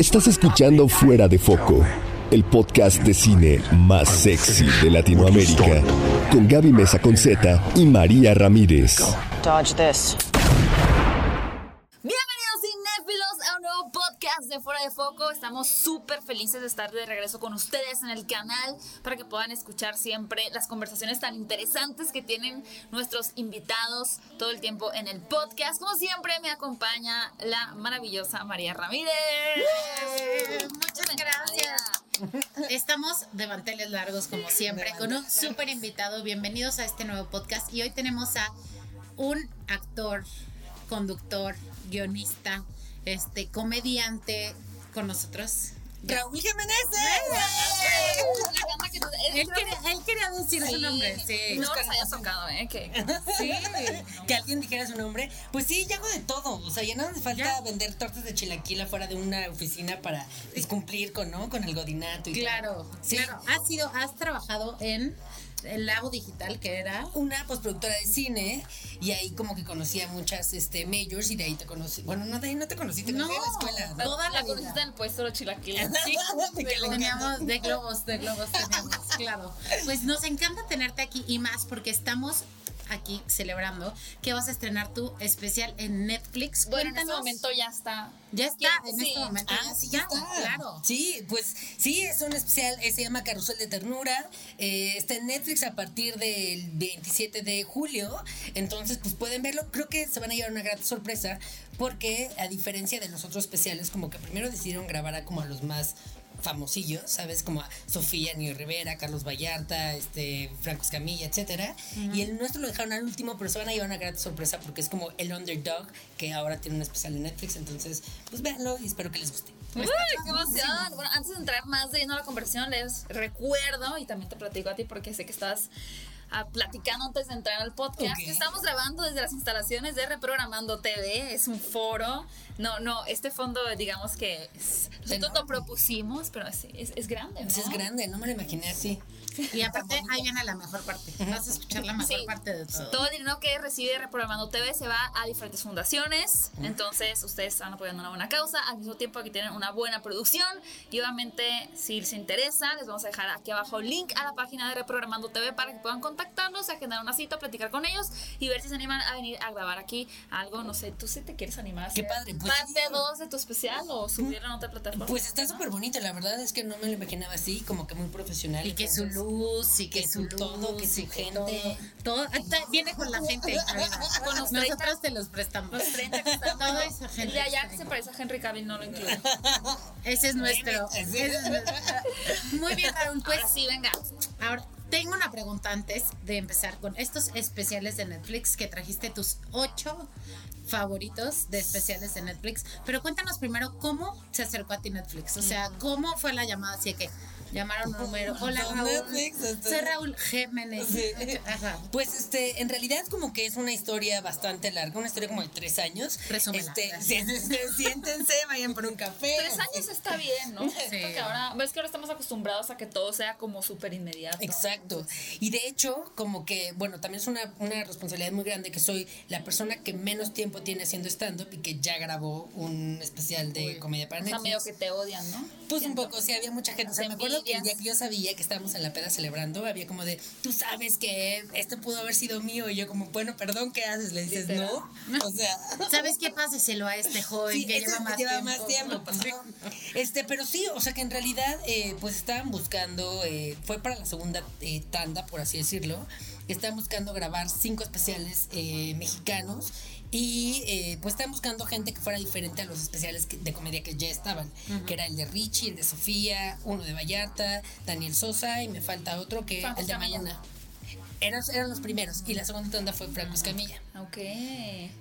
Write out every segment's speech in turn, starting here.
Estás escuchando Fuera de Foco, el podcast de cine más sexy de Latinoamérica, con Gaby Mesa Conceta y María Ramírez. Dodge this. Estamos súper felices de estar de regreso con ustedes en el canal para que puedan escuchar siempre las conversaciones tan interesantes que tienen nuestros invitados todo el tiempo en el podcast. Como siempre me acompaña la maravillosa María Ramírez. Muchas gracias. Estamos de manteles largos como siempre con un súper invitado. Bienvenidos a este nuevo podcast y hoy tenemos a un actor, conductor, guionista, este comediante con nosotros. Raúl Jiménez. Él quería, él quería decir su nombre, sí. No nos haya tocado, ¿eh? Que Sí. Que alguien dijera su nombre. Pues sí, ya hago de todo. O sea, ya no hace falta Ya. vender tortas de chilaquila fuera de una oficina para pues, cumplir con, ¿no? Con el godinato y Claro, Sí. claro. Has sido, has trabajado en el Labo Digital, que era. Una postproductora de cine y ahí como que conocí a muchas este, majors y de ahí te conocí. Bueno, no, de ahí no te conocí, te conocí en la escuela. ¿no? toda la la conociste en el puesto de los chilaquiles. Sí, que teníamos de globos, de globos teníamos, claro. Pues nos encanta tenerte aquí y más porque estamos aquí celebrando que vas a estrenar tu especial en Netflix. Bueno, en este Cuéntanos. momento ya está. ya está, en sí. este momento. Ah, ya ya está. claro. Sí, pues sí, es un especial, eh, se llama Carrusel de Ternura. eh, está en Netflix a partir del 27 de julio. Entonces, pues pueden verlo. Creo que se van a llevar una gran sorpresa porque, a diferencia de los otros especiales, como que primero decidieron grabar a como a los más famosillos, ¿sabes? Como Sofía Niño Rivera, Carlos Vallarta, este, Franco Escamilla, etcétera. Y el nuestro lo dejaron al último, pero se van a llevar una gran sorpresa porque es como el underdog que ahora tiene un especial en Netflix. Entonces, pues véanlo y espero que les guste. ¡Uy, qué emoción! Bueno, antes de entrar más de lleno a la conversación, les recuerdo y también te platico a ti porque sé que estás ah, platicando antes de entrar al podcast. Estamos grabando desde las instalaciones de Reprogramando TV. Es un foro. No, no, este fondo, digamos que es- nosotros lo propusimos, pero es, es, es grande. es grande, no me lo imaginé así. Y aparte, ahí viene la mejor parte. Vas a escuchar la mejor Sí. parte de todo. Todo el dinero que recibe Reprogramando TV se va a diferentes fundaciones. Entonces, ustedes están apoyando una buena causa al mismo tiempo que tienen una buena producción. Y obviamente, si les interesa, les vamos a dejar aquí abajo el link a la página de Reprogramando TV para que puedan contactarlos, agendar una cita, platicar con ellos y ver si se animan a venir a grabar aquí algo. No sé, ¿tú sí te quieres animar a Qué padre, pues parte sí. 2 de tu especial o subirlo en otra plataforma? Pues está súper bonito, la verdad es que no me lo imaginaba así, como que muy profesional. Y que su luz, y que, que su todo, que su gente. Todo, viene con la gente. Con los 30. Nosotros te los prestamos. Los 30 que están, Toda bueno, esa el gente de allá que se parece a Henry Cavill no lo incluyo. Ese es nuestro. Sí. ese es nuestro. Muy bien, Raúl. Pues Ahora sí, venga. ahora tengo una pregunta antes de empezar con estos especiales de Netflix que trajiste tus ocho favoritos de especiales de Netflix. Pero cuéntanos primero cómo se acercó a ti Netflix. O sea, cómo fue la llamada así de llamaron un número. Hola Raúl. Netflix, este- Soy Raúl Jiménez. Sí. Ajá. Pues este, en realidad como que es una historia bastante larga, una historia como de tres años. Resúmela, Este, siéntense, vayan por un café. Tres años está bien, ¿no? Sí. Porque ahora, ves que ahora estamos acostumbrados a que todo sea como súper inmediato. Exacto. Y de hecho, como que, bueno, también es una, una responsabilidad muy grande que soy la persona que menos tiempo tiene haciendo stand-up y que ya grabó un especial de comedia para O sea, Netflix. medio que te odian, ¿no? Pues un poco, sí, había mucha gente. O sea, me acuerdo que el día que yo sabía que estábamos en la peda celebrando, había como de, tú sabes que este pudo haber sido mío. Y yo como, bueno, perdón, ¿qué haces? Le dices, no. O sea... ¿Sabes qué? Páseselo a este joven Sí, que ese lleva más lleva tiempo. más tiempo, pues, ¿no? Este, pero sí, o sea que en realidad, eh, pues estaban buscando, eh, fue para la segunda eh, tanda, por así decirlo, estaban buscando grabar cinco especiales mexicanos y eh, pues estaban buscando gente que fuera diferente a los especiales de comedia que ya estaban, que era el de Richie, el de Sofía, uno de Vallarta, Daniel Sosa y me falta otro que Franco el de Escamilla. mañana. Eran, eran los primeros y la segunda tanda fue Franco Escamilla. Ok.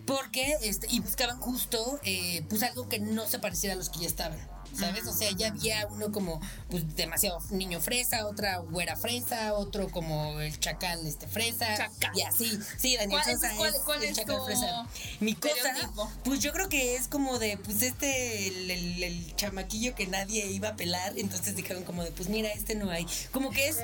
Porque, este, y buscaban justo, eh, pues algo que no se pareciera a los que ya estaban. ¿Sabes? O sea, ya había uno como, pues, demasiado niño fresa, otra güera fresa, otro como el chacal, este, fresa. Chacal. Y así. Sí, Daniel ¿Cuál es- Sosa cuál- es cuál el es chacal fresa. Mi cosa, pues yo creo que es como de, pues, este, el, el- el chamaquillo que nadie iba a pelar. Entonces dijeron como de, pues, mira, este no hay. Como que es,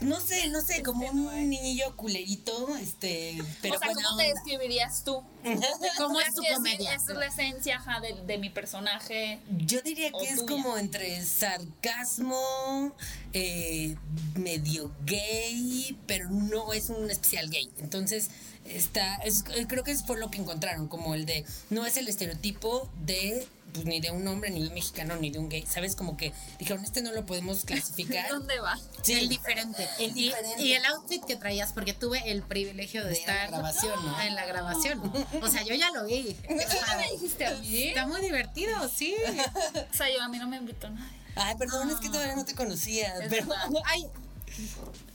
no sé, no sé, como un niñillo culerito, este, pero o sea, ¿cómo te describirías tú? ¿Cómo es tu comedia? Esa es la esencia ajá, de, de mi personaje. Yo diría que es como entre sarcasmo, eh, medio gay, pero no es un especial gay. Entonces, está, es, creo que es por lo que encontraron, como el de, no es el estereotipo de, pues, ni de un hombre, ni de un mexicano, ni de un gay. ¿Sabes? Como que dijeron, este no lo podemos clasificar. ¿Dónde va? Sí. El diferente. El Y- diferente. Y, el outfit que traías, porque tuve el privilegio de, De la estar grabación, ¿no? en la grabación. O sea, yo ya lo vi. O sea, me dijiste a mí? Está muy divertido, sí. O sea, yo a mí no me invitó nadie. Ay, perdón, es que todavía no te conocía. Pero-. Ay,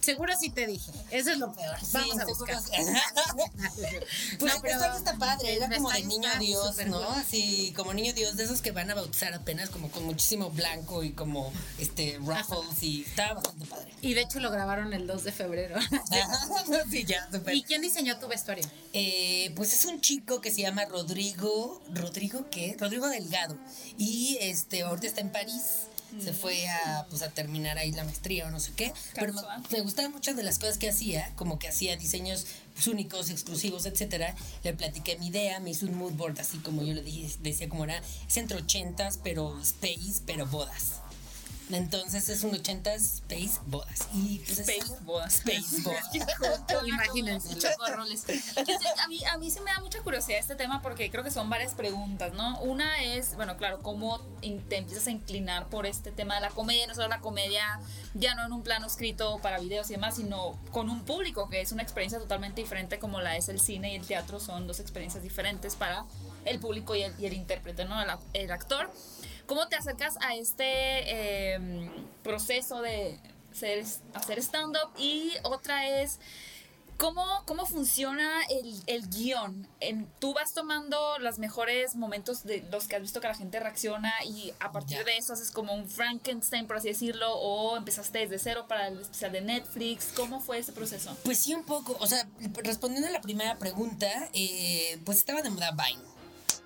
seguro sí te dije. Eso es lo peor. Vamos a buscar. Pues No, el pero está padre, era como de niño Dios, ¿no? cool. Así, como niño Dios, de esos que van a bautizar apenas, como con muchísimo blanco y como este ruffles y estaba bastante padre. Y de hecho lo grabaron el 2 de febrero. sí, ya, súper. ¿Y quién diseñó tu vestuario? Eh, pues es un chico que se llama Rodrigo, ¿Rodrigo qué? Rodrigo Delgado. Y este, ahorita está en París. Se fue a, pues, a terminar ahí la maestría o no sé qué. Pero me, Casual. me gustaban muchas de las cosas que hacía, como que hacía diseños pues, únicos, exclusivos, etcétera. Le platiqué mi idea, me hizo un mood board así como yo le dije, decía como era, es entre ochentas, pero space, pero bodas. Entonces es un ochentas space bodas. Y pues es- Space bodas. Space bodas. Imagínense. A mí, a mí sí me da mucha curiosidad este tema porque creo que son varias preguntas, ¿no? Una es, bueno, claro, cómo te empiezas a inclinar por este tema de la comedia, no solo la comedia ya no en un plano escrito para videos y demás, sino con un público, que es una experiencia totalmente diferente como la es el cine y el teatro, son dos experiencias diferentes para el público y el, y el intérprete, ¿no? El, el actor. ¿Cómo te acercas a este eh, proceso de ser, hacer stand-up? Y otra es, ¿cómo, cómo funciona el, el guion? En, tú vas tomando los mejores momentos de los que has visto que la gente reacciona y a partir de eso haces como un Frankenstein, por así decirlo, o empezaste desde cero para el especial de Netflix. ¿Cómo fue ese proceso? Pues sí, un poco. O sea, respondiendo a la primera pregunta, eh, pues estaba de moda Vine.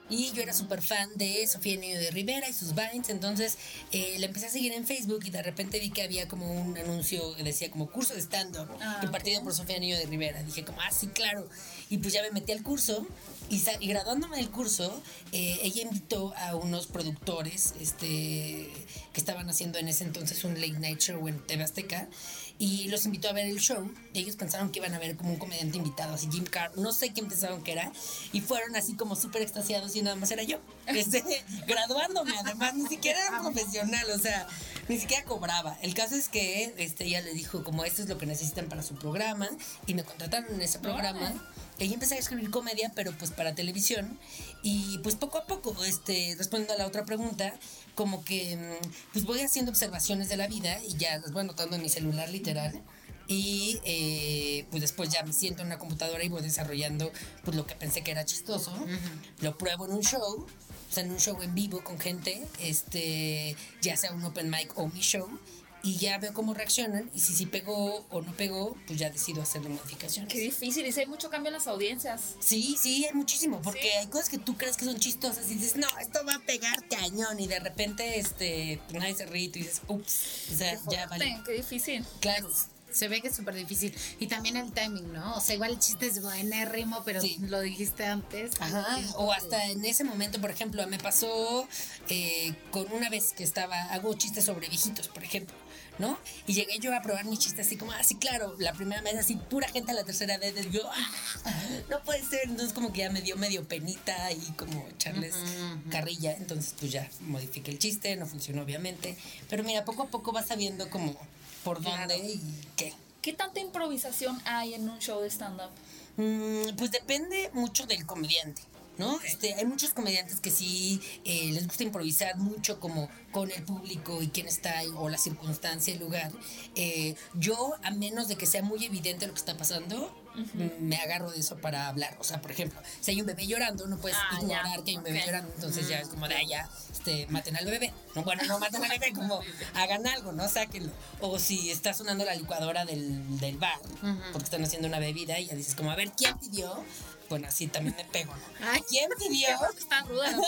Y yo era súper fan de Sofía Niño de Rivera y sus Vines, entonces eh, la empecé a seguir en Facebook y de repente vi que había como un anuncio que decía como curso de stand-up Ah, impartido por Sofía Niño de Rivera. Dije como, ah, sí, claro. Y pues ya me metí al curso y, graduándome del curso, eh, ella invitó a unos productores este, que estaban haciendo en ese entonces un late night show en TV Azteca y los invitó a ver el show. Y ellos pensaron que iban a ver como un comediante invitado, así Jim Carr, no sé quién pensaron que era, y fueron así como súper extasiados y nada más era yo, este, graduándome, además ni siquiera era profesional, o sea, ni siquiera cobraba. El caso es que este, ella le dijo como esto es lo que necesitan para su programa y me contrataron en ese programa. Y empecé a escribir comedia, pero pues para televisión. Y pues poco a poco, este, respondiendo a la otra pregunta, como que mm, pues voy haciendo observaciones de la vida y ya las voy anotando en mi celular literal. Y eh, pues después ya me siento en una computadora y voy desarrollando pues lo que pensé que era chistoso. Lo pruebo en un show, o sea, en un show en vivo con gente, este, ya sea un open mic o mi show. Y ya veo cómo reaccionan y si sí pegó o no pegó, pues ya decido hacerle modificaciones. Qué difícil, y sí hay mucho cambio en las audiencias. Sí, sí, hay muchísimo, porque Sí. hay cosas que tú crees que son chistosas y dices, no, esto va a pegar cañón, y de repente, este, pues, nadie se ríe y tú dices, ups, o sea, ya vale. Qué difícil. Claro, Se ve que es súper difícil. Y también el timing, ¿no? O sea, igual el chiste es buenérrimo, pero Sí. lo dijiste antes. Ajá, o hasta en ese momento, por ejemplo, me pasó eh, con una vez que estaba, hago chistes sobre viejitos, por ejemplo, ¿no? Y llegué yo a probar mi chiste así como, ah, sí, claro, la primera vez así, pura gente la tercera vez, yo, ah, no puede ser, entonces como que ya me dio medio penita y como echarles carrilla, entonces pues ya modifiqué el chiste, no funcionó obviamente, pero mira, poco a poco vas sabiendo como por dónde y qué. ¿Qué tanta improvisación hay en un show de stand-up? Mm, pues depende mucho del comediante. ¿No? Este, hay muchos comediantes que sí eh, les gusta improvisar mucho como con el público y quién está ahí, o la circunstancia, el lugar. Eh, yo, a menos de que sea muy evidente lo que está pasando, me agarro de eso para hablar. O sea, por ejemplo, si hay un bebé llorando, no puedes Ah, ignorar ya, que hay un bebé llorando. Entonces ya es como de, ah, ya, este, maten al bebé. No, bueno, no maten al bebé, como hagan algo, ¿no? Sáquenlo. O si está sonando la licuadora del, del bar, porque están haciendo una bebida y ya dices como, a ver, ¿quién pidió? Bueno, así también me pego, ¿no? Ay. ¿Quién pidió? Está ruda.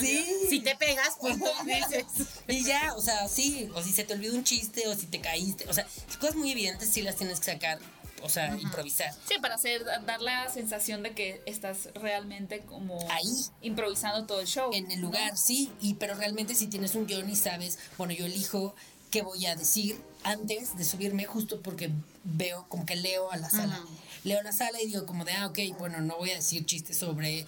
Sí. Si te pegas, pues tú dices. Y ya, o sea, sí, o si se te olvidó un chiste, o si te caíste, o sea, cosas muy evidentes sí las tienes que sacar o sea, improvisar. Sí, para hacer, dar la sensación de que estás realmente como Ahí. improvisando todo el show. En el lugar, sí, y pero realmente si tienes un guion y sabes, bueno, yo elijo qué voy a decir antes de subirme justo porque veo, como que leo a la sala. Leo a la sala y digo como de, ah, ok, bueno, no voy a decir chistes sobre eh,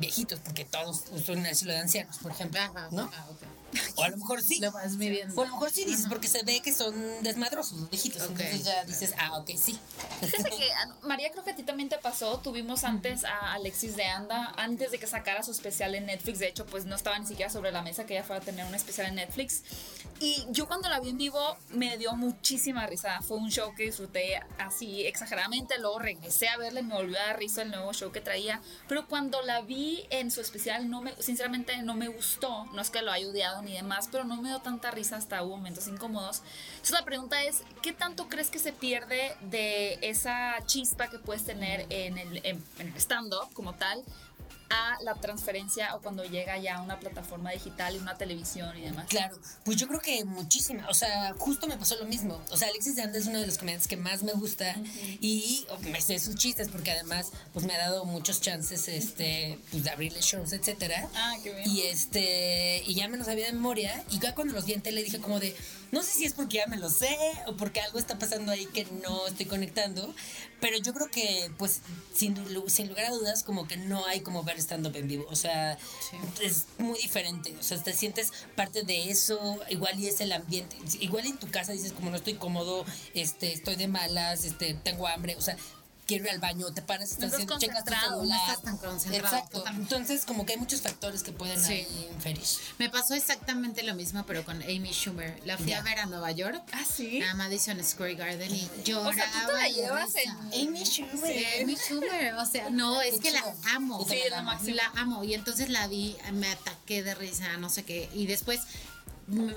viejitos porque todos son asilo de ancianos, por ejemplo, Ajá, ¿no? ah, ok. O a lo mejor sí. Lo vas midiendo. O a lo mejor sí dices, porque se ve que son desmadrosos los viejitos. Ok. Entonces ya dices, ah, ok, sí. Que, ah, María, creo que a ti también te pasó. Tuvimos antes a Alexis de Anda, antes de que sacara su especial en Netflix. De hecho, pues no estaba ni siquiera sobre la mesa que ella fuera a tener un especial en Netflix. Y yo cuando la vi en vivo me dio muchísima risa. Fue un show que disfruté así exageradamente. Luego regresé a verla y me volvió a dar risa el nuevo show que traía. Pero cuando la vi en su especial, no me, sinceramente no me gustó. No es que lo haya odiado ni demás, pero no me dio tanta risa hasta hubo momentos incómodos. Entonces la pregunta es, ¿qué tanto crees que se pierde de esa chispa que puedes tener en el, en, en el stand-up como tal? A la transferencia o cuando llega ya a una plataforma digital y una televisión y demás. Claro, pues yo creo que muchísima. O sea, justo me pasó lo mismo. O sea, Alexis de Anda es uno de los comediantes que más me gusta y oh, me sé sus chistes porque además pues me ha dado muchos chances este pues, de abrirle shows, etcétera. Ah, qué bien. Y este y ya me los sabía de memoria y ya cuando los vi en tele dije como de no sé si es porque ya me lo sé o porque algo está pasando ahí que no estoy conectando, pero yo creo que pues sin, sin lugar a dudas como que no hay como ver stand-up en vivo, o sea, es muy diferente, o sea, te sientes parte de eso, igual y es el ambiente, igual en tu casa dices como no estoy cómodo, este, estoy de malas, este, tengo hambre, o sea, quiero ir al baño, te paras, estás, estás haciendo- checas tu concentrado, no estás tan concentrado, Exacto. totalmente. Entonces, como que hay muchos factores que pueden Sí. ahí inferir. Me pasó exactamente lo mismo, pero con Amy Schumer. La fui Ya. a ver a Nueva York, Ah, sí. a Madison Square Garden, y O lloraba. sea, tú te la llevas en. Amy Schumer. Sí, Amy Schumer, o sea, no, es que la amo. Sí, es la máxima. La amo. Y entonces la vi, me ataqué de risa, no sé qué. Y después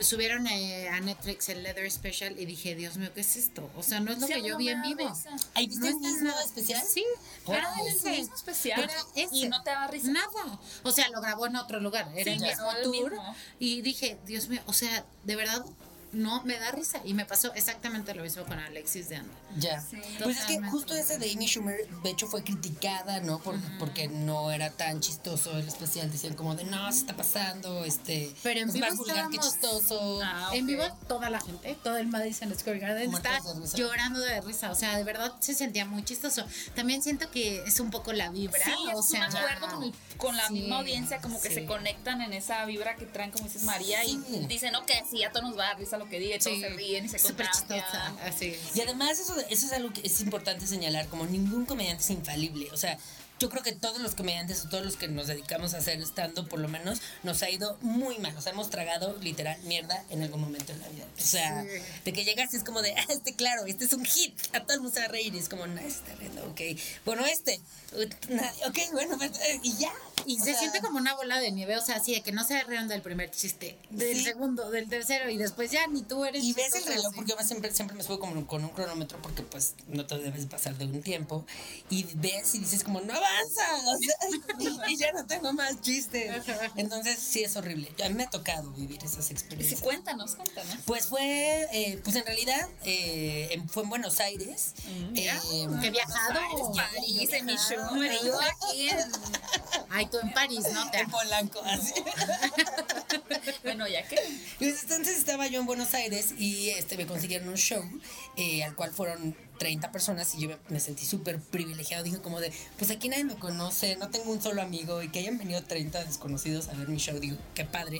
subieron eh, a Netflix el Leather Special y dije, Dios mío, ¿qué es esto? O sea, no es lo Sí, que yo vi en vivo. ¿Ahí viste No nada- especial? Sí, era Ah, el ese. mismo especial. Era ese. Y no te daba risa. Nada. O sea, lo grabó en otro lugar. Era Sí, el mismo tour. mismo. Y dije, Dios mío, o sea, de verdad, no me da risa. Y me pasó exactamente lo mismo con Alexis de Anda. Ya. Sí. pues es que justo ese de Amy Schumer, de hecho, fue criticada, ¿no? Por- Porque no era tan chistoso el especial. Decían como de, no, se está pasando, este... Pero en vivo más vulgar que chistoso. Ah, En ok. vivo, toda la gente, todo el Madison Square Garden Muertos está de llorando de risa. O sea, de verdad se sentía muy chistoso. También siento que es un poco la vibra. Sí, o es sea, un acuerdo con, el- con la sí, misma audiencia, como que sí. se conectan en esa vibra que traen, como dices María, Sí. y dicen, ok, sí, a todos nos va a dar risa lo que diga, y todos Sí, se ríen y se súper contagian. chistosa. Así. Y además eso, eso es algo que es importante señalar, como ningún comediante es infalible. O sea, yo creo que todos los comediantes o todos los que nos dedicamos a hacer estando, por lo menos, nos ha ido muy mal. O sea, hemos tragado literal mierda en algún momento de la vida. O sea, Sí. de que llegas y es como de, ah, este claro, este es un hit. A todo el mundo se va a reír y es como, no, está riendo, ok. Bueno, este, nadie, ok, bueno, pues, eh, y ya. Y O se sea, siente como una bola de nieve, o sea, así de que no se rieron del primer chiste, del Sí. segundo, del tercero, y después ya ni tú eres. Y ves el reloj, así. porque yo siempre, siempre me subo como con un cronómetro porque pues no te debes pasar de un tiempo. Y ves y dices como, no avanza. O sea, y, y ya no tengo más chistes. Entonces sí es horrible. A mí me ha tocado vivir esas Sí, experiencias. cuéntanos, cuéntanos. Pues fue, eh, pues en realidad eh, en- fue en Buenos Aires. mira. Eh, Que he viajado. París, en mi yo aquí en... Ay, tú en París, ¿no? Te en Polanco, así. Bueno, ya que... Pues entonces estaba yo en Buenos Aires y este me consiguieron un show eh, al cual fueron 30 personas y yo me, me sentí súper privilegiado. Dije como de, pues aquí nadie me conoce, no tengo un solo amigo y que hayan venido 30 desconocidos a ver mi show. Digo, qué padre.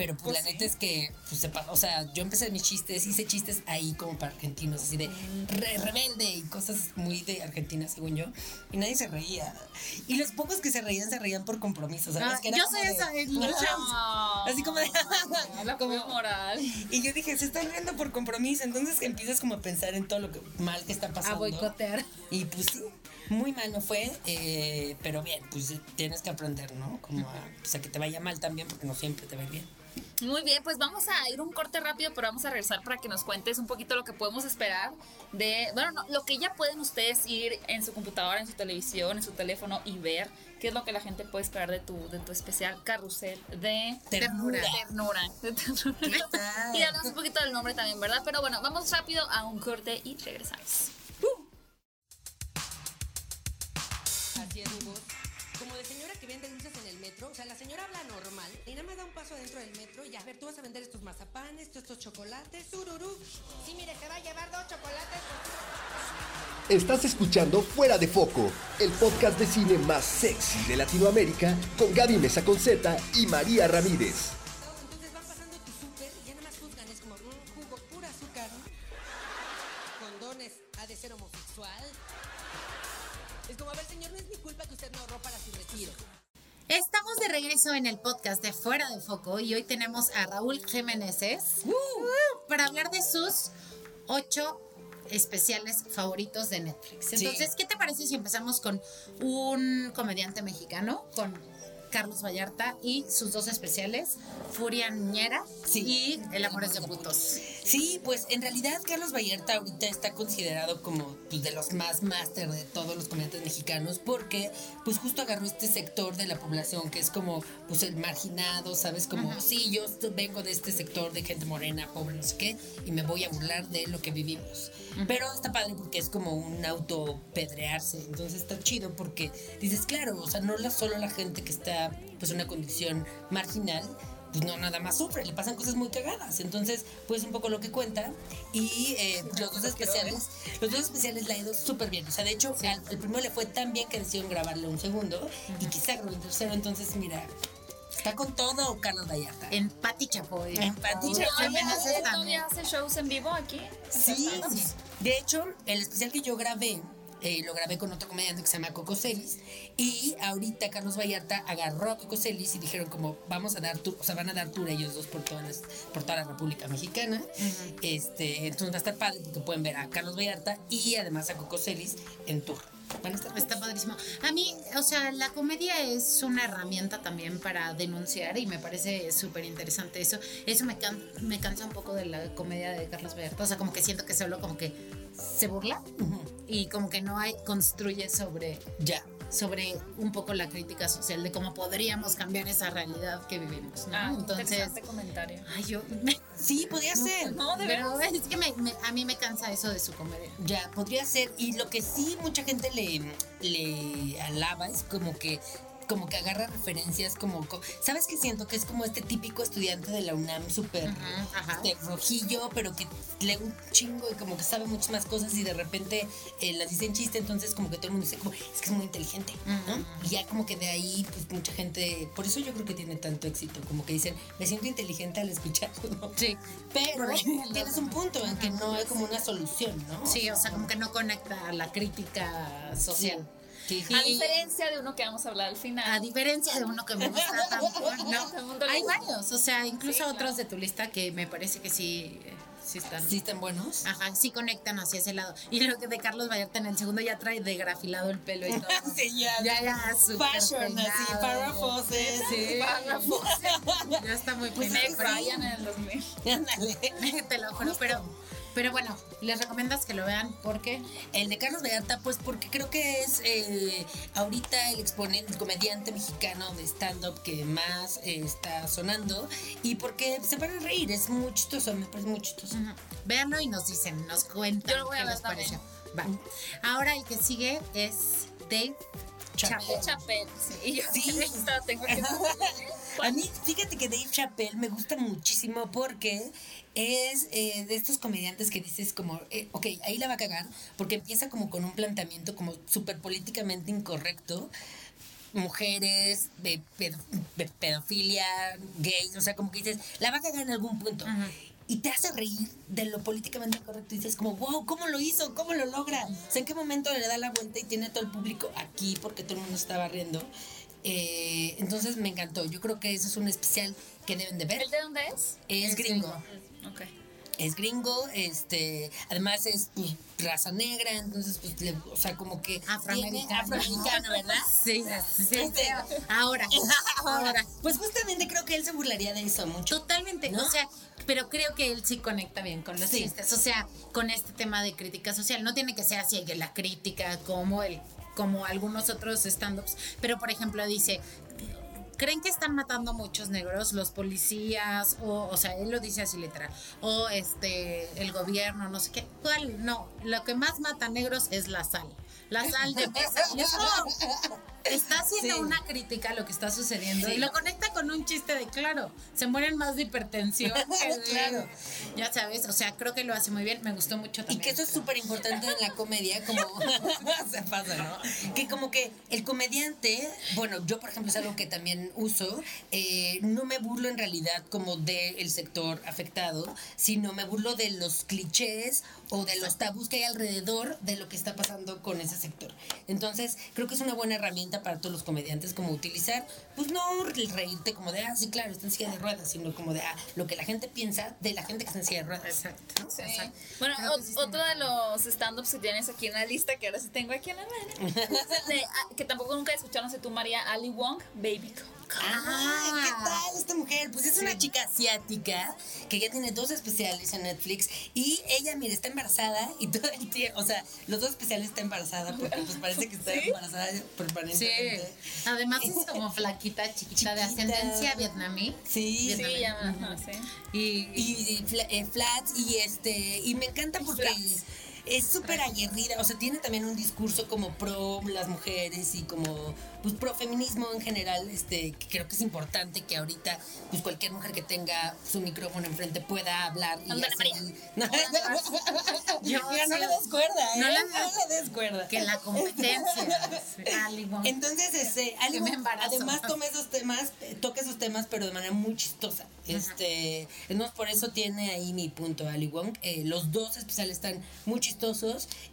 Pero pues, la neta es que, pues, se o sea, yo empecé mis chistes, hice chistes ahí como para argentinos, así de re- rebelde y cosas muy de Argentina, según yo. Y nadie se reía. Y los pocos que se reían, se reían por compromiso, ¿sabes? Ah, Que era yo soy de- esa los shows. No. Así como de... La como moral. Y yo dije, se están riendo por compromiso. Entonces empiezas como a pensar en todo lo que mal que está A pasando. boicotear. Y pues sí, muy mal no fue, eh, pero bien, pues tienes que aprender, ¿no? Como a, pues, a que te vaya mal también, porque no siempre te va a bien. Muy bien, pues vamos a ir un corte rápido, pero vamos a regresar para que nos cuentes un poquito lo que podemos esperar de, bueno, no, lo que ya pueden ustedes ir en su computadora, en su televisión, en su teléfono y ver qué es lo que la gente puede esperar de tu, de tu especial carrusel de ternura. Ternura. De ternura. y hablamos un poquito del nombre también, ¿verdad? Pero bueno, vamos rápido a un corte y regresamos. ¡Pum! Así es, Hugo. O sea, la señora habla normal y nada más da un paso dentro del metro y a ver, tú vas a vender estos mazapanes, estos, estos chocolates, sururú. Sí, mire, se va a llevar dos chocolates. Estás escuchando Fuera de Foco, el podcast de cine más sexy de Latinoamérica con Gaby Mesa Conceta y María Ramírez. Regreso en el podcast de Fuera de Foco y hoy tenemos a Raúl Jiménez para hablar de sus ocho especiales favoritos de Netflix. Entonces, ¿qué te parece si empezamos con un comediante mexicano, con Carlos Vallarta y sus dos especiales, Furia Niñera Sí. y El amor es de putos? Sí, pues en realidad Carlos Vallarta ahorita está considerado como pues, de los más máster de todos los comediantes mexicanos porque pues justo agarró este sector de la población que es como pues el marginado, ¿sabes? Como sí, yo vengo de este sector de gente morena, pobre, no sé qué, y me voy a burlar de lo que vivimos. Pero está padre porque es como un autopedrearse, entonces está chido porque dices, claro, o sea, no la, solo la gente que está pues en una condición marginal, pues no nada más sufre, le pasan cosas muy cagadas. Entonces, pues un poco lo que cuenta. Y eh, los dos especiales, los dos especiales la ha ido súper bien. O sea, de hecho, al, el primero le fue tan bien que decidieron grabarle un segundo y quizá un tercero. Entonces, mira, está con todo Carlos Vallarta. En Pati Chapoy. En Pati Chapoy. Jiménez ¿Él también. todavía hace shows en vivo aquí? Sí, de hecho, el especial que yo grabé, eh, lo grabé con otro comediante que se llama Coco Celis. Y ahorita Carlos Vallarta agarró a Coco Celis y dijeron como vamos a dar tour, o sea, van a dar tour ellos dos por todas las, por toda la República Mexicana. Este, entonces va a estar padre porque pueden ver a Carlos Vallarta y además a Coco Celis en tour. Van a estar Está padrísimo. A mí, o sea, la comedia es una herramienta también para denunciar y me parece súper interesante eso. Eso me, can- me cansa un poco de la comedia de Carlos Vallarta. O sea, como que siento que solo como que se burla y como que no hay, construye sobre, ya. sobre un poco la crítica social de cómo podríamos cambiar esa realidad que vivimos, ¿no? Ah, Entonces, comentario. ay, yo... Sí, podría ser. No, de Pero verdad. es que me- me- a mí me cansa eso de su comedia. Ya, podría ser. Y lo que sí mucha gente le, le alaba es como que como que agarra referencias como co- sabes que siento que es como este típico estudiante de la UNAM súper este, rojillo pero que lee un chingo y como que sabe muchas más cosas y de repente eh, las dice en chiste entonces como que todo el mundo dice como es que es muy inteligente ¿no? y ya como que de ahí pues mucha gente por eso yo creo que tiene tanto éxito como que dicen me siento inteligente al escucharlo ¿no? Sí. pero tienes un punto en que no hay como una solución ¿no? Sí, o sea, como que no conecta a la crítica social. Sí. A diferencia de uno que vamos a hablar al final. A diferencia de uno que me gusta el ¿no? Hay varios, o sea, incluso Sí, claro. otros de tu lista que me parece que sí, eh, sí están. ¿Sí están buenos? Ajá, sí conectan hacia ese lado. Y lo que de Carlos Vallarta en el segundo ya trae de grafilado el pelo y todo. Sí, ya. Ya, ya, Fashion, así, peinado. párrafos, Sí, Párrafos. ya está muy Pues Ryan en el 2000. Ándale. Te lo juro, pero, pero bueno, les recomiendas que lo vean porque El de Carlos Vallarta, pues porque creo que es eh, ahorita el exponente, el comediante mexicano de stand-up que más eh, está sonando y porque se van a reír, es muy chistoso, me parece muy chistoso. Ujú. Véanlo y nos dicen, nos cuentan Yo lo voy a qué les pareció. Va. Ahora el que sigue es Dave Chappelle. Chappelle. Chapel, sí. Y yo Sí. tengo que A mí, fíjate que Dave Chappelle me gusta muchísimo porque es eh, de estos comediantes que dices como, eh, ok, ahí la va a cagar, porque empieza como con un planteamiento como súper políticamente incorrecto, mujeres, de, pedo- de pedofilia, gays, o sea, como que dices, la va a cagar en algún punto. Y te hace reír de lo políticamente incorrecto y dices como, wow, ¿cómo lo hizo? ¿Cómo lo logra? O sea, ¿en qué momento le da la vuelta y tiene a todo el público aquí porque todo el mundo estaba riendo? Eh, entonces me encantó. Yo creo que eso es un especial que deben de ver. ¿El de dónde es? Es gringo. Ok. Es gringo, este, además es pues, raza negra, entonces pues, le- o sea, como que Afroamericano. afroamericano, ¿verdad? Sí, sí, sí. Este- Ahora, ahora. Pues justamente creo que él se burlaría de eso mucho. Totalmente, ¿No? o sea, pero creo que él sí conecta bien con los Sí. chistes, o sea, con este tema de crítica social. No tiene que ser así que la crítica como el como algunos otros stand-ups, pero por ejemplo dice ¿creen que están matando muchos negros? Los policías, o, o sea, él lo dice así literal, o este, el gobierno, no sé qué. ¿Cuál? No, lo que más mata negros es la sal. La sal de mesa. Eso está haciendo Sí. una crítica a lo que está sucediendo Sí. y lo conecta con un chiste de claro, se mueren más de hipertensión que de- Claro. Ya sabes, o sea, creo que lo hace muy bien, me gustó mucho Y que eso es súper importante en la comedia, como se pasa, ¿no? Que como que el comediante, bueno, yo por ejemplo es algo que también uso, eh, no me burlo en realidad como del sector afectado, sino me burlo de los clichés o de los tabús que hay alrededor de lo que está pasando con ese sector. Entonces, creo que es una buena herramienta para todos los comediantes, como utilizar, pues no reírte como de, ah, sí, claro, está en silla de ruedas, sino como de, ah, lo que la gente piensa de la gente que está en silla de ruedas. Exacto. Sí. exacto. Bueno, o- sí otro de los stand-ups que tienes aquí en la lista, que ahora sí tengo aquí en la mano, es el de, ah, que tampoco nunca he escuchado, no sé tú, María Ali Wong, Baby. Ah, ¿qué tal esta mujer? Pues es una chica asiática que ya tiene dos especiales en Netflix y ella, mire, está embarazada y todo el tiempo, o sea, los dos especiales está embarazada porque pues parece que está embarazada Sí, permanentemente. además es como flaquita, chiquita, de Chiquita. ascendencia vietnamí. Sí, Sí, ya, ajá, sí. Y, y, y fla- eh, flats y este y me encanta porque Flats. Es súper aguerrida, o sea, tiene también un discurso como pro las mujeres y como pues pro feminismo en general, este que creo que es importante que ahorita pues cualquier mujer que tenga su micrófono enfrente pueda hablar y No, Yo Mira, no sí. le des cuerda, ¿eh? No No le le, des- des cuerda. que la competencia. Entonces, este, Ali Wong además toma esos temas, eh, toca esos temas, pero de manera muy chistosa. Este, entonces por eso tiene ahí mi punto Ali Wong. Eh, los dos especiales están muy chistosos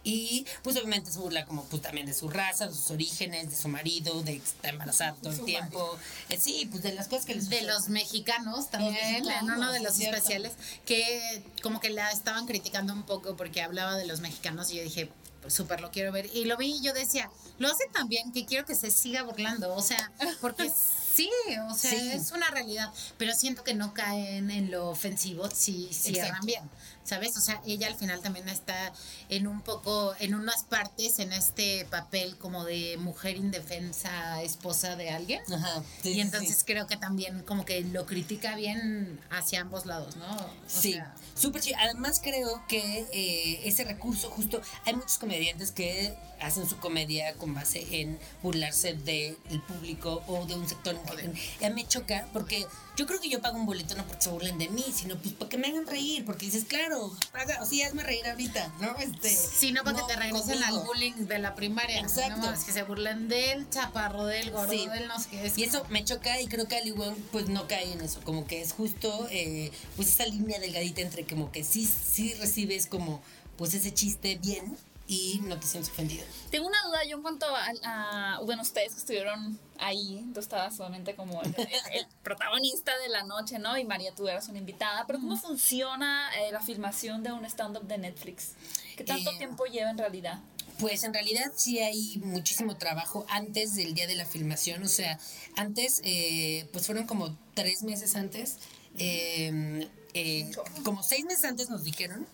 y pues obviamente se burla como pues también de su raza, de sus orígenes, de su marido, de que está embarazada todo el tiempo. Eh, sí, pues de las cosas que les de los mexicanos también, mexicanos, en uno de los cierto. especiales, que como que la estaban criticando un poco porque hablaba de los mexicanos y yo dije, pues súper lo quiero ver. Y lo vi y yo decía, lo hace tan bien que quiero que se siga burlando, o sea, porque sí, o sea, Sí. es una realidad, pero siento que no caen en lo ofensivo si cierran Exacto. bien. ¿Sabes? O sea, ella al final también está en un poco, en unas partes, en este papel como de mujer indefensa, esposa de alguien. Ajá, sí, Y entonces sí. creo que también como que lo critica bien hacia ambos lados, ¿no? O Sí, sea, súper chido. Además creo que eh, ese recurso justo, hay muchos comediantes que hacen su comedia con base en burlarse del público o de un sector en general. Y a mí me choca porque yo creo que yo pago un boleto no porque se burlen de mí, sino pues para que me hagan reír, porque dices, claro, paga, o sí, hazme reír ahorita, ¿no? Este, Sí, no para que te regresen al bullying de la primaria. Exacto. No mames, que se burlen del chaparro, del gordo, Sí. del no sé qué. Es Y eso me choca y creo que Ali Wong pues no cae en eso, como que es justo eh, pues esa línea delgadita entre como que sí, sí recibes como pues ese chiste bien y no te sientes ofendido. Tengo una duda yo en cuanto a, a- bueno, ustedes que estuvieron ahí, tú estabas solamente como el, el- el protagonista de la noche, ¿no? Y María, tú eras una invitada, pero ¿cómo funciona eh, la filmación de un stand-up de Netflix? ¿Qué tanto Eh, tiempo lleva en realidad? Pues en realidad sí hay muchísimo trabajo antes del día de la filmación, o sea, antes, eh, pues fueron como tres meses antes, eh, eh, como seis meses antes nos dijeron,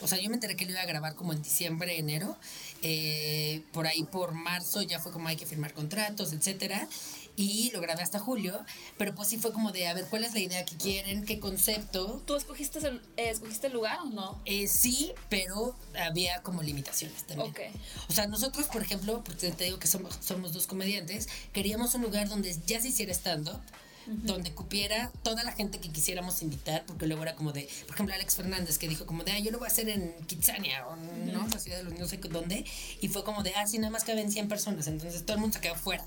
o sea, yo me enteré que lo iba a grabar como en diciembre, enero, eh, por ahí por marzo ya fue como hay que firmar contratos, etcétera, y lo grabé hasta julio, pero pues sí fue como de a ver cuál es la idea que quieren, qué concepto, ¿Tú escogiste el, eh, escogiste el lugar o no? eh, sí, pero había como limitaciones también. Ok. O sea, nosotros, por ejemplo, porque te digo que somos, somos dos comediantes, queríamos un lugar donde ya se hiciera stand-up, donde cupiera toda la gente que quisiéramos invitar, porque luego era como de, por ejemplo, Alex Fernández, que dijo como de, ah, yo lo voy a hacer en Kitsania, o no, la ciudad de los no sé dónde, y fue como de, ah, sí, nada más caben 100 personas, entonces todo el mundo se quedó fuera.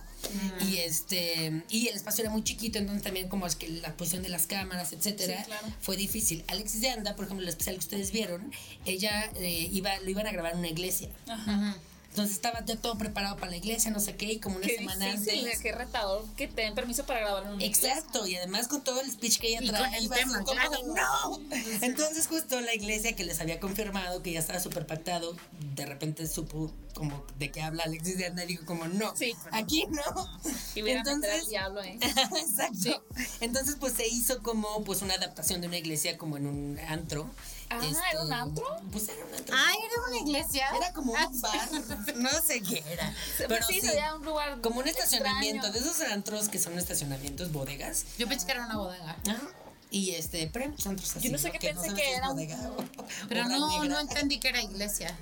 Y este, y el espacio era muy chiquito, entonces también como es que la posición de las cámaras, etcétera, Sí, claro. fue difícil. Alexis de Anda, por ejemplo, el especial que ustedes vieron, ella eh, iba, lo iban a grabar en una iglesia. Ajá. Entonces estaba ya todo preparado para la iglesia, no sé qué, y como una Qué semana difícil, antes. qué retador que te den permiso para grabar en un Exacto, y además con todo el speech que ella Y trae, con el tema, como claro. ¡No! Entonces justo la iglesia que les había confirmado que ya estaba súper pactado, de repente supo como de qué habla Alexis de Anda, digo como no, Sí. aquí no. Y meter al Entonces, diablo ahí. Exacto. Entonces, pues se hizo como pues una adaptación de una iglesia como en un antro. Ah, ¿era un antro? Pues era un antro. Ah, era una iglesia. Era como un bar. No sé qué era. Pero sí, sí, sería un lugar. como un estacionamiento, extraño. de esos antros que son estacionamientos, bodegas. Yo pensé que era una bodega. Ajá. Y este, pero antros así. Yo no sé qué pensé que es era un- bodega o- Pero no, negra. no entendí que era iglesia.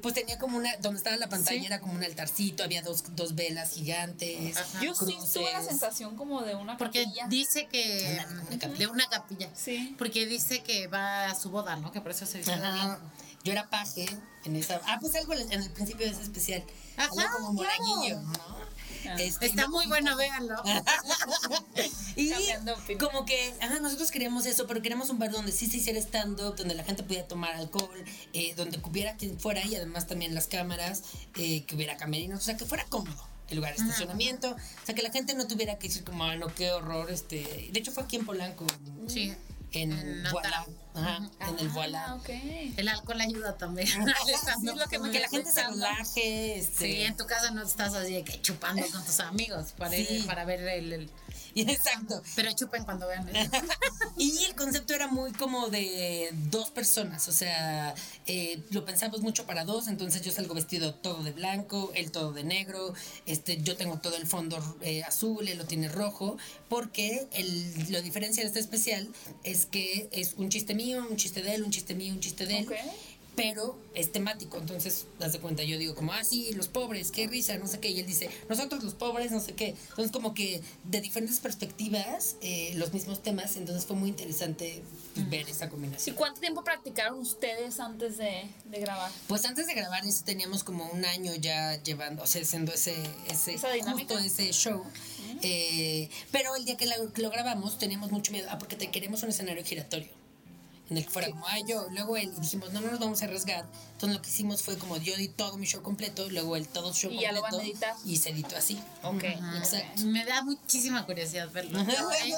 Pues tenía como una, donde estaba la pantalla Sí. era como un altarcito, había dos, dos velas gigantes. Ajá. Yo sí cruces. tuve la sensación como de una Porque capilla. dice que. Una- una capilla. de una capilla. Sí. Porque dice que va a su boda, ¿no? Que por eso se blanco. Yo era paje en esa. Ah, pues algo en el principio de ese especial. Ajá, algo como claro. monaguillo, ¿no? Ah. Este, Está muy bueno, véanlo. Y como que, ajá, nosotros queríamos eso, pero queríamos un bar donde sí se hiciera stand-up, donde la gente pudiera tomar alcohol, eh, donde cupiera quien fuera y además también las cámaras, eh, que hubiera camerinos, o sea, que fuera cómodo el lugar de estacionamiento, o sea, que la gente no tuviera que decir como, ah, no, qué horror, este, de hecho fue aquí en Polanco, Sí. En, En Voilà, ajá, en el Ah, Voilà. El alcohol ayuda también. Sí, es lo que la gente se relaje, este, Sí, en tu casa no estás así que chupando con tus amigos para, ir- Sí. para ver el, el- exacto. Pero chupen cuando vean. Y el concepto era muy como de dos personas, o sea, eh, lo pensamos mucho para dos, entonces yo salgo vestido todo de blanco, él todo de negro, este, yo tengo todo el fondo eh, azul, él lo tiene rojo, porque el, lo diferencia de este especial es que es un chiste mío, un chiste de él, un chiste mío, un chiste de él. Ok. Pero es temático, entonces, das de cuenta, yo digo como, ah, sí, los pobres, qué risa, no sé qué, y él dice, nosotros los pobres, no sé qué. Entonces, como que de diferentes perspectivas, eh, los mismos temas, entonces fue muy interesante ver esa ¿Y combinación. cuánto tiempo practicaron ustedes antes de, de grabar? Pues antes de grabar eso teníamos como un año ya llevando, o sea, haciendo ese, ese show. Eh, pero el día que lo, que lo grabamos teníamos mucho miedo, ah, porque te queremos un escenario giratorio. En el que fuera como, ah, yo, luego él, y dijimos, no, no nos vamos a arriesgar. Entonces lo que hicimos fue como, yo di todo mi show completo, luego él todo su show Y ya lo completo. van a editar. Y se editó así. Ok. Exacto. Me da muchísima curiosidad verlo. Yo, eh,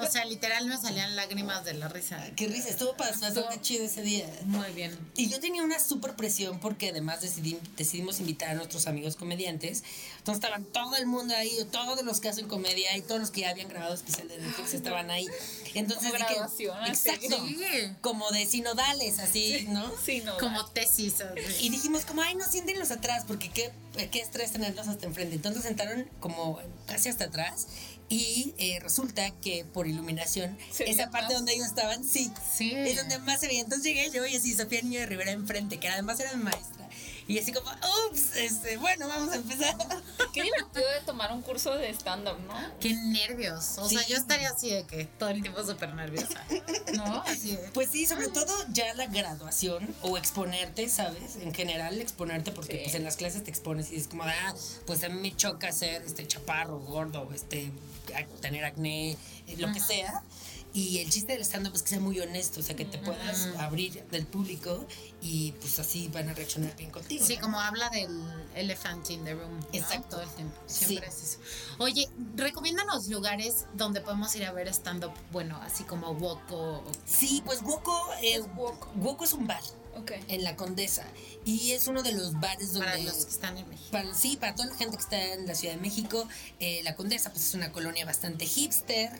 o sea, literal me salían lágrimas de la risa. Qué risa, estuvo pasando qué chido ese día. Muy bien. Y yo tenía una super presión porque además decidí, decidimos invitar a nuestros amigos comediantes. Entonces estaban todo el mundo ahí, todos los que hacen comedia y todos los que ya habían grabado especial de Netflix estaban ahí. Entonces así. exacto, Sí. Como de sinodales, así, ¿no? Sí, no. Como tesis. así. Y dijimos como, ay, no, siéntenlos atrás, porque qué, qué estrés tenerlos hasta enfrente. Entonces sentaron como casi hasta atrás y eh, resulta que por iluminación, esa parte más. donde ellos estaban, sí, Sí. es donde más se veía. Entonces llegué yo y así Sofía Niño de Rivera enfrente, que además era mi maestra. Y así como, ups, este, bueno, vamos a empezar. Qué divertido de tomar un curso de stand-up, ¿no? Qué nervios. O sea, yo estaría así de que todo el tiempo súper nerviosa. ¿No? Así de. Pues sí, sobre todo ya la graduación o exponerte, ¿sabes? En general exponerte porque Sí. pues en las clases te expones y es como, ah, pues a mí me choca ser este chaparro, gordo, este, tener acné, eh, lo que sea. Y el chiste del stand-up es que sea muy honesto, o sea, que te puedas abrir del público y pues así van a reaccionar bien contigo. Sí, ¿no? como habla del elephant in the room. ¿no? Exacto. Todo el tiempo. Siempre Sí. es eso. Oye, recomiéndanos lugares donde podemos ir a ver stand-up, bueno, así como Woco. Sí, pues Woco, eh, Woco? Woco es un bar Ok. en la Condesa y es uno de los bares donde... Para los que están en México. Para, sí, para toda la gente que está en la Ciudad de México, eh, la Condesa pues es una colonia bastante hipster,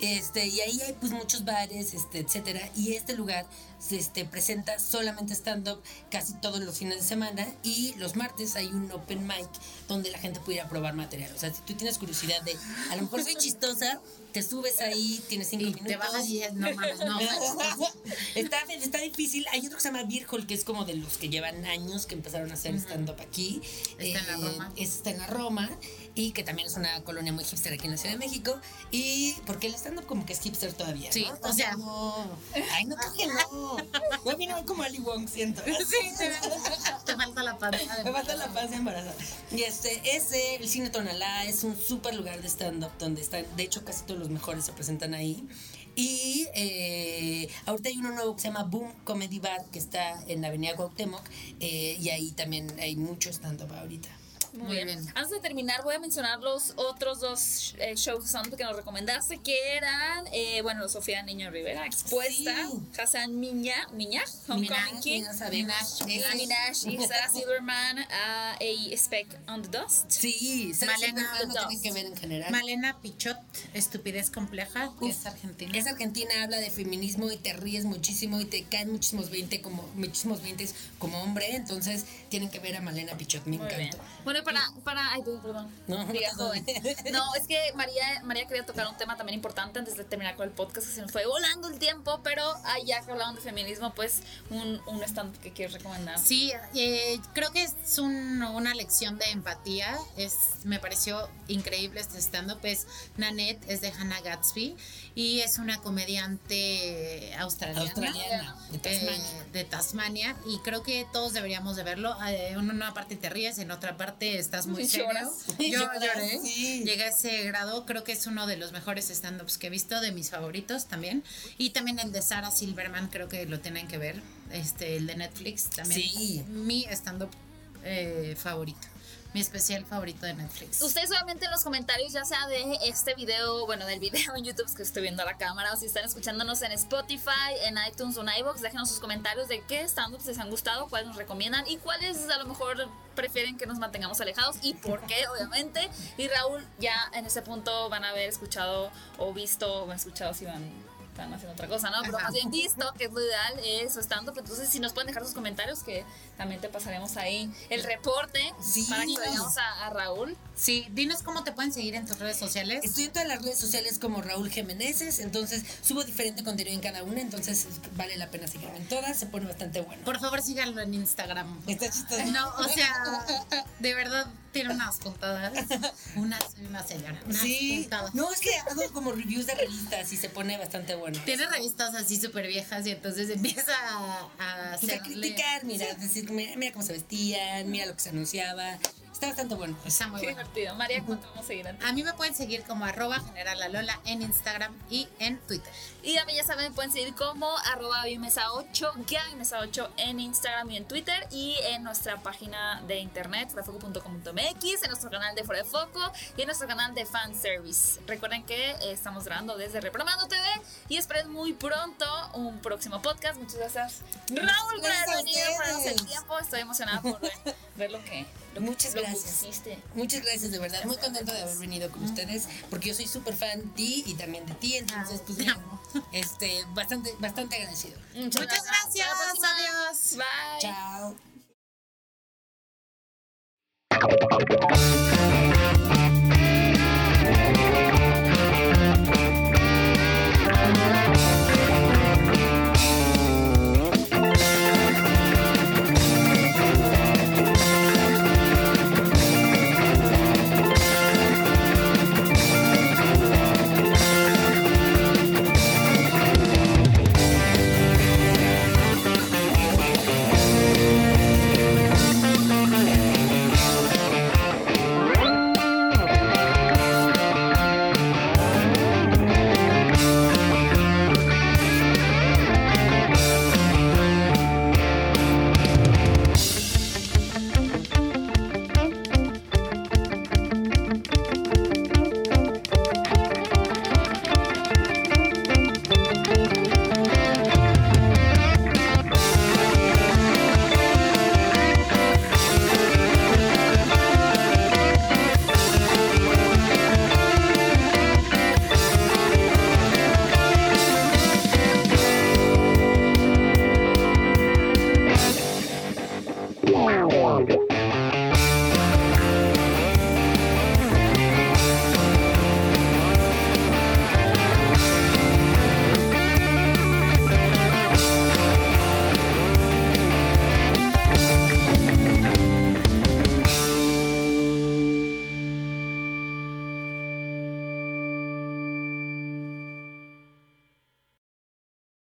este, y ahí hay pues muchos bares, este, etcétera, y este lugar este, presenta solamente stand-up casi todos los fines de semana y los martes hay un open mic donde la gente puede ir a probar material. O sea, si tú tienes curiosidad de, a lo mejor soy chistosa, te subes ahí, tienes cinco Y minutos. te bajas y no mames, no. está, está difícil. Hay otro que se llama Hall, que es como de los que llevan años que empezaron a hacer stand-up aquí. Eh, Está en la Roma. es- está en la Roma. Y que también es una colonia muy hipster aquí en la Ciudad de México. Y porque el stand-up como que es hipster todavía. Sí, ¿no? o sea- No. Ay, no creo que no. Vino como Ali Wong, siento. Sí, te, te falta la pantalla. Me falta la panza embarazada. Y este, ese, el cine Tonalá, es un súper lugar de stand-up donde están, de hecho, casi todos los mejores se presentan ahí. Y eh, ahorita hay uno nuevo que se llama Boom Comedy Bar, que está en la avenida Cuauhtémoc, eh, y ahí también hay mucho stand-up ahorita. Muy, Muy bien. bien. Antes de terminar, voy a mencionar los otros dos eh, shows que nos recomendaste, que eran, eh, bueno, Sofía Niño Rivera, Expuesta, Sí. Hassan Miña, Miña, Homecoming Minaj, King, y Sarah Silverman, a A Speck on the Dust. Sí, Malena Silverman no Dust. tienen que ver en general. Malena Pichot, Estupidez Compleja, que es argentina. Es argentina, habla de feminismo y te ríes muchísimo y te caen muchísimos 20 como muchísimos 20 como hombre, entonces tienen que ver a Malena Pichot, me Muy bien. encanta. Bueno, y para, para, ay, perdón. No, Diga, no, joven. No, es que María, María quería tocar un tema también importante antes de terminar con el podcast, que se nos fue volando el tiempo, pero ah, ya que hablaban de feminismo, pues un, un stand que quieres recomendar. Sí, eh, creo que es un- una lección de empatía. Es, me pareció increíble este stand-up. Es Nanette, es de Hannah Gatsby y es una comediante australiana. Australiana, de eh, Tasmania. de Tasmania y creo que todos deberíamos de verlo. Eh, En una parte te ríes, en otra parte estás muy Y serio. lloras. Yo lloré. sí. Llegué a ese grado. Creo que es uno de los mejores stand-ups que he visto, de mis favoritos también. Y también el de Sarah Silverman, creo que lo tienen que ver. Este, el de Netflix también. Sí. Mi stand-up eh, favorito. Mi especial favorito de Netflix. Ustedes obviamente en los comentarios, ya sea de este video, bueno, del video en YouTube que estoy viendo a la cámara, o si están escuchándonos en Spotify, en iTunes o en iVoox, déjenos sus comentarios de qué stand-ups les han gustado, cuáles nos recomiendan y cuáles a lo mejor prefieren que nos mantengamos alejados y por qué, obviamente. Y Raúl, ya en ese punto van a haber escuchado o visto o escuchado si van están haciendo otra cosa, ¿no? Pero Ajá. más bien visto, que es lo ideal, es su stand-up. Entonces, si nos pueden dejar sus comentarios, que también te pasaremos ahí el reporte Sí. para que vayamos a, a Raúl. Sí, dinos cómo te pueden seguir en tus redes sociales. Estoy en todas las redes sociales como Raúl Jiménez, entonces subo diferente contenido en cada una, entonces vale la pena seguirme en todas, se pone bastante bueno. Por favor, síganlo en Instagram. Está chistoso. No, o sea, de verdad tiene unas puntadas. Unas, una señora. Unas Sí, puntadas. no, es que hago como reviews de revistas y se pone bastante bueno. Tiene revistas así súper viejas y entonces empieza a, a Pues a criticar, mira, decir, mira, mira cómo se vestían, mira lo que se anunciaba. Está bastante bueno. Está muy Qué bueno. divertido. María, ¿cuánto vamos a seguir? A mí me pueden seguir como arroba generalalola en Instagram y en Twitter. Y mí ya saben, pueden seguir como arroba mesa8, mesa8 en Instagram y en Twitter y en nuestra página de internet, forafoco.com.mx, en nuestro canal de Fuera de Foco y en nuestro canal de Fanservice. Recuerden que eh, estamos grabando desde Reprogramando TV y esperen muy pronto un próximo podcast. Muchas gracias, Raúl, por haber venido, por darnos el tiempo. Estoy emocionada por ver, ver lo que lo, Muchas que gracias. Muchas gracias, de verdad. Muy contento de haber venido con ustedes, porque yo soy súper fan de ti y también de ti, entonces, pues. Este, bastante, bastante agradecido. Muchas, Muchas gracias. Próxima. Adiós. Bye. Chao.